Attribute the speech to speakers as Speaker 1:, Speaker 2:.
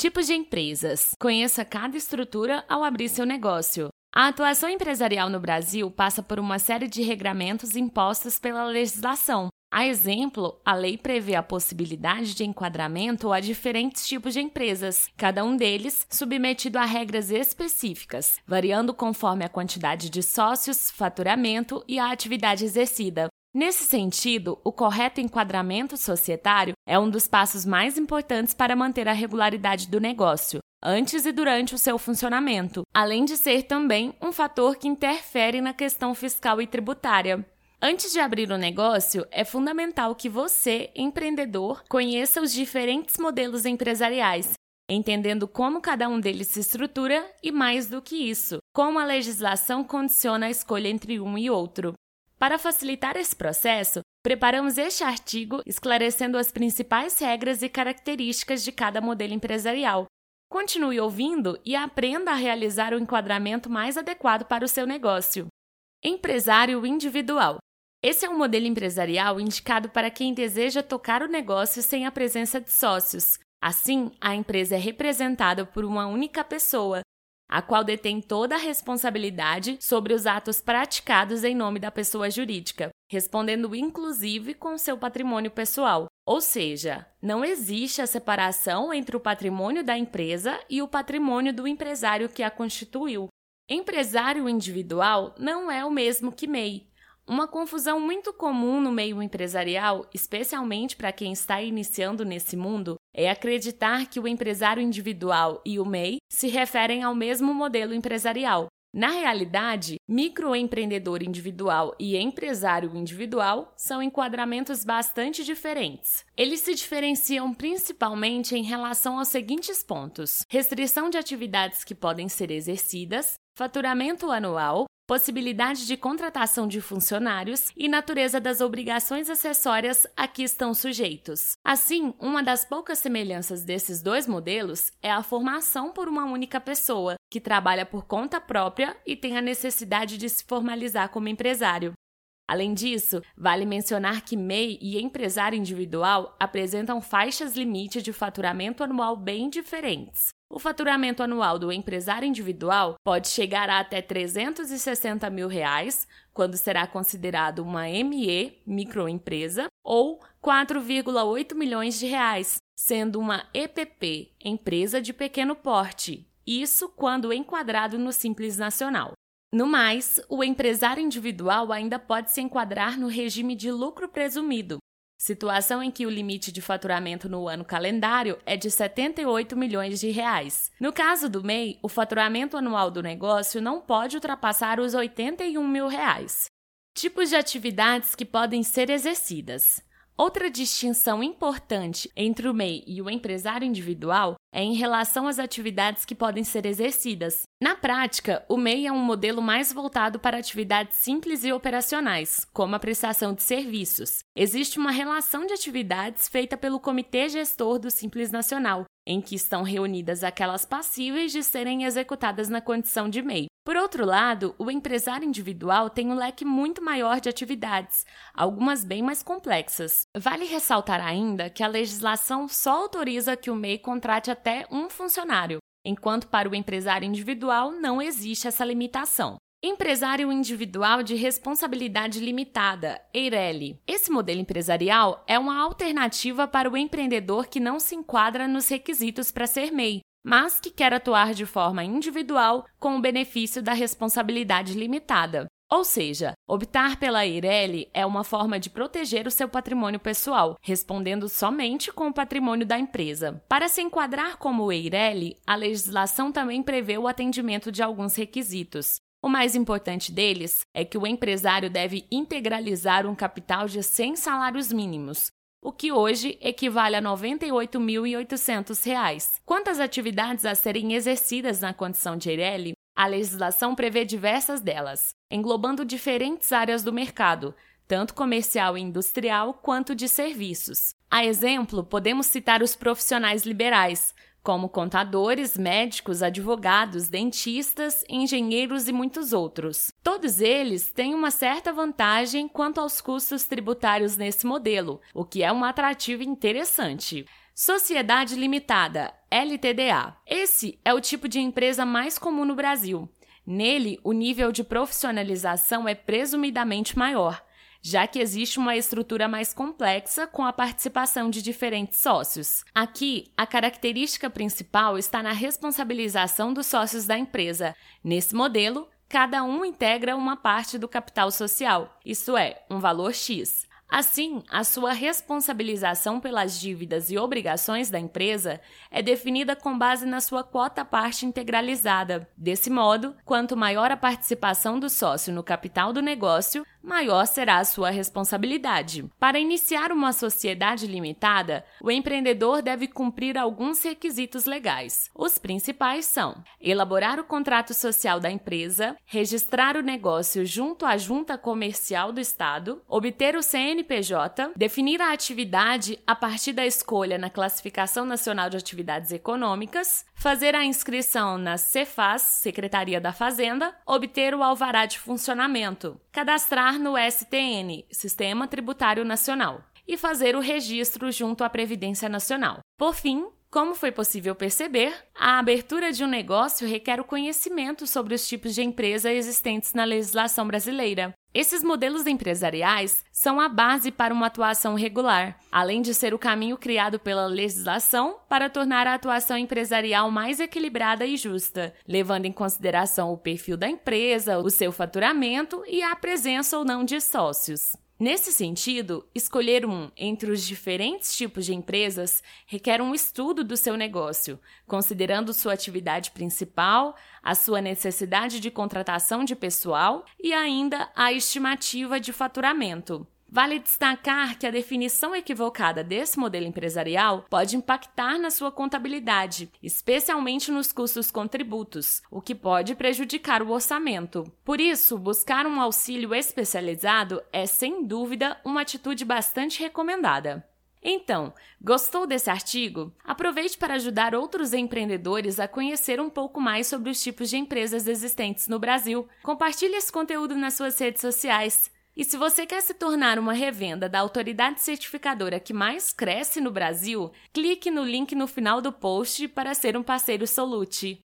Speaker 1: Tipos de empresas. Conheça cada estrutura ao abrir seu negócio. A atuação empresarial no Brasil passa por uma série de regramentos impostos pela legislação. A exemplo, a lei prevê a possibilidade de enquadramento a diferentes tipos de empresas, cada um deles submetido a regras específicas, variando conforme a quantidade de sócios, faturamento e a atividade exercida. Nesse sentido, o correto enquadramento societário é um dos passos mais importantes para manter a regularidade do negócio, antes e durante o seu funcionamento, além de ser também um fator que interfere na questão fiscal e tributária. Antes de abrir o um negócio, é fundamental que você, empreendedor, conheça os diferentes modelos empresariais, entendendo como cada um deles se estrutura e, mais do que isso, como a legislação condiciona a escolha entre um e outro. Para facilitar esse processo, preparamos este artigo esclarecendo as principais regras e características de cada modelo empresarial. Continue ouvindo e aprenda a realizar o enquadramento mais adequado para o seu negócio. Empresário individual. Esse é um modelo empresarial indicado para quem deseja tocar o negócio sem a presença de sócios. Assim, a empresa é representada por uma única pessoa, a qual detém toda a responsabilidade sobre os atos praticados em nome da pessoa jurídica, respondendo inclusive com seu patrimônio pessoal. Ou seja, não existe a separação entre o patrimônio da empresa e o patrimônio do empresário que a constituiu. Empresário individual não é o mesmo que MEI, uma confusão muito comum no meio empresarial, especialmente para quem está iniciando nesse mundo, é acreditar que o empresário individual e o MEI se referem ao mesmo modelo empresarial. Na realidade, microempreendedor individual e empresário individual são enquadramentos bastante diferentes. Eles se diferenciam principalmente em relação aos seguintes pontos: restrição de atividades que podem ser exercidas, faturamento anual, possibilidade de contratação de funcionários e natureza das obrigações acessórias a que estão sujeitos. Assim, uma das poucas semelhanças desses dois modelos é a formação por uma única pessoa, que trabalha por conta própria e tem a necessidade de se formalizar como empresário. Além disso, vale mencionar que MEI e empresário individual apresentam faixas limite de faturamento anual bem diferentes. O faturamento anual do empresário individual pode chegar a até 360 mil reais, quando será considerado uma ME, microempresa, ou 4,8 milhões de reais, sendo uma EPP, empresa de pequeno porte. Isso quando enquadrado no Simples Nacional. No mais, o empresário individual ainda pode se enquadrar no regime de lucro presumido, situação em que o limite de faturamento no ano calendário é de 78 milhões de reais. No caso do MEI, o faturamento anual do negócio não pode ultrapassar os 81 mil reais. Tipos de atividades que podem ser exercidas. Outra distinção importante entre o MEI e o empresário individual é em relação às atividades que podem ser exercidas. Na prática, o MEI é um modelo mais voltado para atividades simples e operacionais, como a prestação de serviços. Existe uma relação de atividades feita pelo Comitê Gestor do Simples Nacional, em que estão reunidas aquelas passíveis de serem executadas na condição de MEI. Por outro lado, o empresário individual tem um leque muito maior de atividades, algumas bem mais complexas. Vale ressaltar ainda que a legislação só autoriza que o MEI contrate até um funcionário, enquanto para o empresário individual não existe essa limitação. Empresário individual de responsabilidade limitada, EIRELI. Esse modelo empresarial é uma alternativa para o empreendedor que não se enquadra nos requisitos para ser MEI, mas que quer atuar de forma individual com o benefício da responsabilidade limitada. Ou seja, optar pela Eireli é uma forma de proteger o seu patrimônio pessoal, respondendo somente com o patrimônio da empresa. Para se enquadrar como Eireli, a legislação também prevê o atendimento de alguns requisitos. O mais importante deles é que o empresário deve integralizar um capital de 100 salários mínimos, o que hoje equivale a R$ 98.800. Quanto às atividades a serem exercidas na condição de Eireli, a legislação prevê diversas delas, englobando diferentes áreas do mercado, tanto comercial e industrial quanto de serviços. A exemplo, podemos citar os profissionais liberais, como contadores, médicos, advogados, dentistas, engenheiros e muitos outros. Todos eles têm uma certa vantagem quanto aos custos tributários nesse modelo, o que é um atrativo interessante. Sociedade Limitada, LTDA. Esse é o tipo de empresa mais comum no Brasil. Nele, o nível de profissionalização é presumidamente maior, já que existe uma estrutura mais complexa com a participação de diferentes sócios. Aqui, a característica principal está na responsabilização dos sócios da empresa. Nesse modelo, cada um integra uma parte do capital social, isto é, um valor X. Assim, a sua responsabilização pelas dívidas e obrigações da empresa é definida com base na sua quota parte integralizada. Desse modo, quanto maior a participação do sócio no capital do negócio, maior será a sua responsabilidade. Para iniciar uma sociedade limitada, o empreendedor deve cumprir alguns requisitos legais. Os principais são: elaborar o contrato social da empresa, registrar o negócio junto à junta comercial do Estado, obter o CNPJ, definir a atividade a partir da escolha na Classificação Nacional de Atividades Econômicas, fazer a inscrição na Cefaz, Secretaria da Fazenda, obter o alvará de funcionamento, cadastrar no STN, Sistema Tributário Nacional, e fazer o registro junto à Previdência Nacional. Por fim, como foi possível perceber, a abertura de um negócio requer o conhecimento sobre os tipos de empresa existentes na legislação brasileira. Esses modelos empresariais são a base para uma atuação regular, além de ser o caminho criado pela legislação para tornar a atuação empresarial mais equilibrada e justa, levando em consideração o perfil da empresa, o seu faturamento e a presença ou não de sócios. Nesse sentido, escolher um entre os diferentes tipos de empresas requer um estudo do seu negócio, considerando sua atividade principal, a sua necessidade de contratação de pessoal e ainda a estimativa de faturamento. Vale destacar que a definição equivocada desse modelo empresarial pode impactar na sua contabilidade, especialmente nos custos com tributos, o que pode prejudicar o orçamento. Por isso, buscar um auxílio especializado é, sem dúvida, uma atitude bastante recomendada. Então, gostou desse artigo? Aproveite para ajudar outros empreendedores a conhecer um pouco mais sobre os tipos de empresas existentes no Brasil. Compartilhe esse conteúdo nas suas redes sociais. E se você quer se tornar uma revenda da autoridade certificadora que mais cresce no Brasil, clique no link no final do post para ser um parceiro Solute.